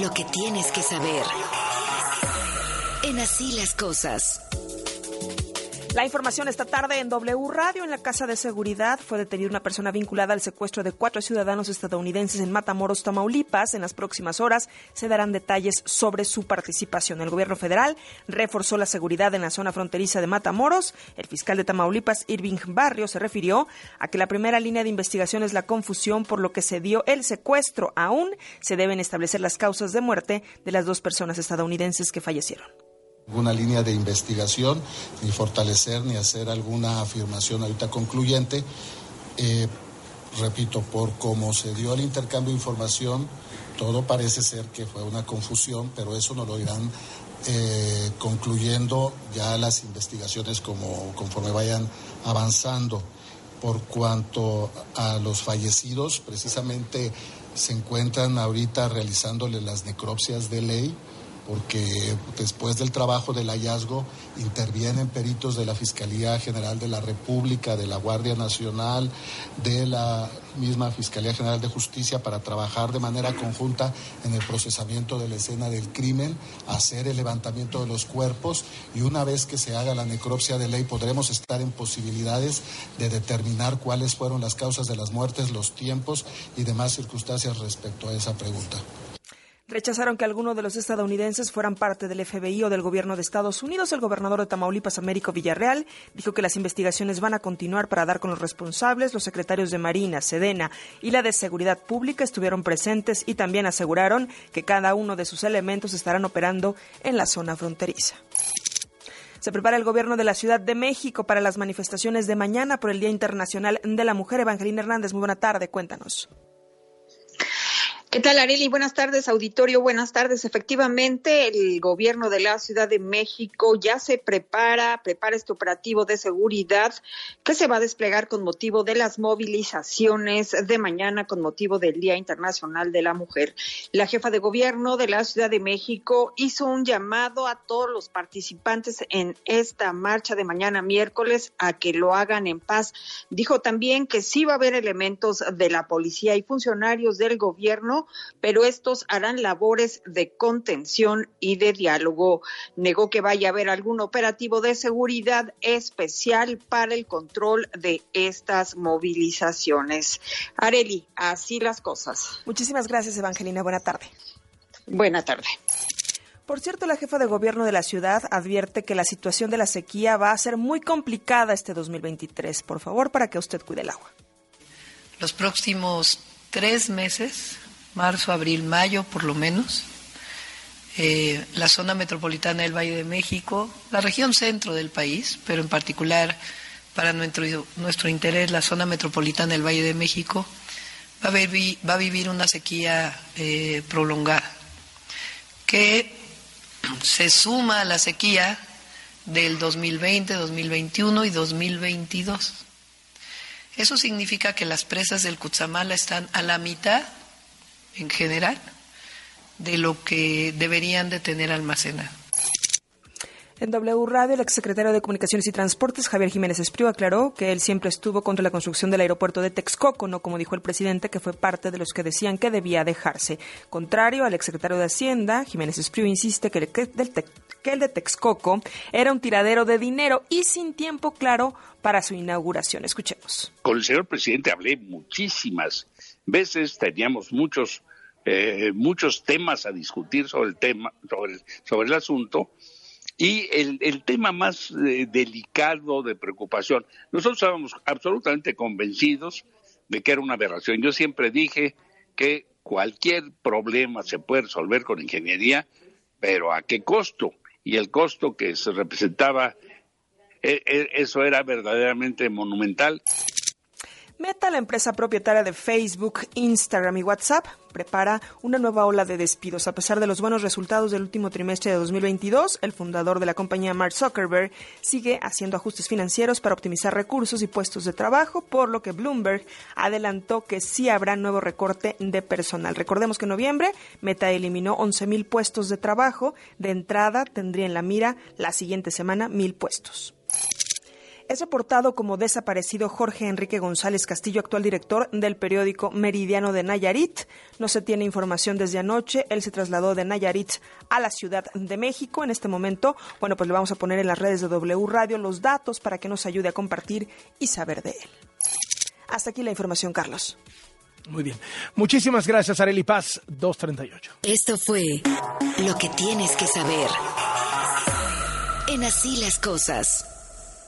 lo que tienes que saber. En así las cosas. La información esta tarde en W Radio, en la Casa de Seguridad, fue detenida una persona vinculada al secuestro de cuatro ciudadanos estadounidenses en Matamoros, Tamaulipas. En las próximas horas se darán detalles sobre su participación. El gobierno federal reforzó la seguridad en la zona fronteriza de Matamoros. El fiscal de Tamaulipas, Irving Barrio, se refirió a que la primera línea de investigación es la confusión por lo que se dio el secuestro. Aún se deben establecer las causas de muerte de las dos personas estadounidenses que fallecieron alguna línea de investigación, ni fortalecer, ni hacer alguna afirmación ahorita concluyente. Eh, repito, por cómo se dio el intercambio de información, todo parece ser que fue una confusión, pero eso no lo irán eh, concluyendo ya las investigaciones como, conforme vayan avanzando. Por cuanto a los fallecidos, precisamente se encuentran ahorita realizándole las necropsias de ley porque después del trabajo del hallazgo intervienen peritos de la Fiscalía General de la República, de la Guardia Nacional, de la misma Fiscalía General de Justicia para trabajar de manera conjunta en el procesamiento de la escena del crimen, hacer el levantamiento de los cuerpos y una vez que se haga la necropsia de ley podremos estar en posibilidades de determinar cuáles fueron las causas de las muertes, los tiempos y demás circunstancias respecto a esa pregunta rechazaron que algunos de los estadounidenses fueran parte del FBI o del gobierno de Estados Unidos. El gobernador de Tamaulipas, Américo Villarreal, dijo que las investigaciones van a continuar para dar con los responsables. Los secretarios de Marina, Sedena y la de Seguridad Pública estuvieron presentes y también aseguraron que cada uno de sus elementos estarán operando en la zona fronteriza. Se prepara el gobierno de la Ciudad de México para las manifestaciones de mañana por el Día Internacional de la Mujer. Evangelina Hernández, muy buena tarde, cuéntanos. ¿Qué tal, Areli? Buenas tardes, auditorio. Buenas tardes. Efectivamente, el gobierno de la Ciudad de México ya se prepara, prepara este operativo de seguridad que se va a desplegar con motivo de las movilizaciones de mañana, con motivo del Día Internacional de la Mujer. La jefa de gobierno de la Ciudad de México hizo un llamado a todos los participantes en esta marcha de mañana miércoles a que lo hagan en paz. Dijo también que sí va a haber elementos de la policía y funcionarios del gobierno pero estos harán labores de contención y de diálogo. Negó que vaya a haber algún operativo de seguridad especial para el control de estas movilizaciones. Areli, así las cosas. Muchísimas gracias, Evangelina. Buena tarde. Buena tarde. Por cierto, la jefa de gobierno de la ciudad advierte que la situación de la sequía va a ser muy complicada este 2023. Por favor, para que usted cuide el agua. Los próximos tres meses marzo, abril, mayo por lo menos. Eh, la zona metropolitana del Valle de México, la región centro del país, pero en particular para nuestro, nuestro interés la zona metropolitana del Valle de México, va a, va a vivir una sequía eh, prolongada que se suma a la sequía del 2020, 2021 y 2022. Eso significa que las presas del Cutzamala están a la mitad en general de lo que deberían de tener almacenado. En W Radio, el exsecretario de Comunicaciones y Transportes, Javier Jiménez Espriu, aclaró que él siempre estuvo contra la construcción del aeropuerto de Texcoco, no como dijo el presidente, que fue parte de los que decían que debía dejarse. Contrario al exsecretario de Hacienda, Jiménez Espriu insiste que el, que el de Texcoco era un tiradero de dinero y sin tiempo claro para su inauguración. Escuchemos. Con el señor presidente hablé muchísimas veces teníamos muchos eh, muchos temas a discutir sobre el tema sobre el, sobre el asunto y el, el tema más eh, delicado de preocupación nosotros estábamos absolutamente convencidos de que era una aberración. Yo siempre dije que cualquier problema se puede resolver con ingeniería pero a qué costo y el costo que se representaba e, e, eso era verdaderamente monumental Meta, la empresa propietaria de Facebook, Instagram y WhatsApp, prepara una nueva ola de despidos. A pesar de los buenos resultados del último trimestre de 2022, el fundador de la compañía, Mark Zuckerberg, sigue haciendo ajustes financieros para optimizar recursos y puestos de trabajo, por lo que Bloomberg adelantó que sí habrá nuevo recorte de personal. Recordemos que en noviembre Meta eliminó 11.000 puestos de trabajo. De entrada tendría en la mira la siguiente semana mil puestos. Es reportado como desaparecido Jorge Enrique González Castillo, actual director del periódico Meridiano de Nayarit. No se tiene información desde anoche. Él se trasladó de Nayarit a la Ciudad de México. En este momento, bueno, pues le vamos a poner en las redes de W Radio los datos para que nos ayude a compartir y saber de él. Hasta aquí la información, Carlos. Muy bien. Muchísimas gracias, Areli Paz, 238. Esto fue lo que tienes que saber. En así las cosas.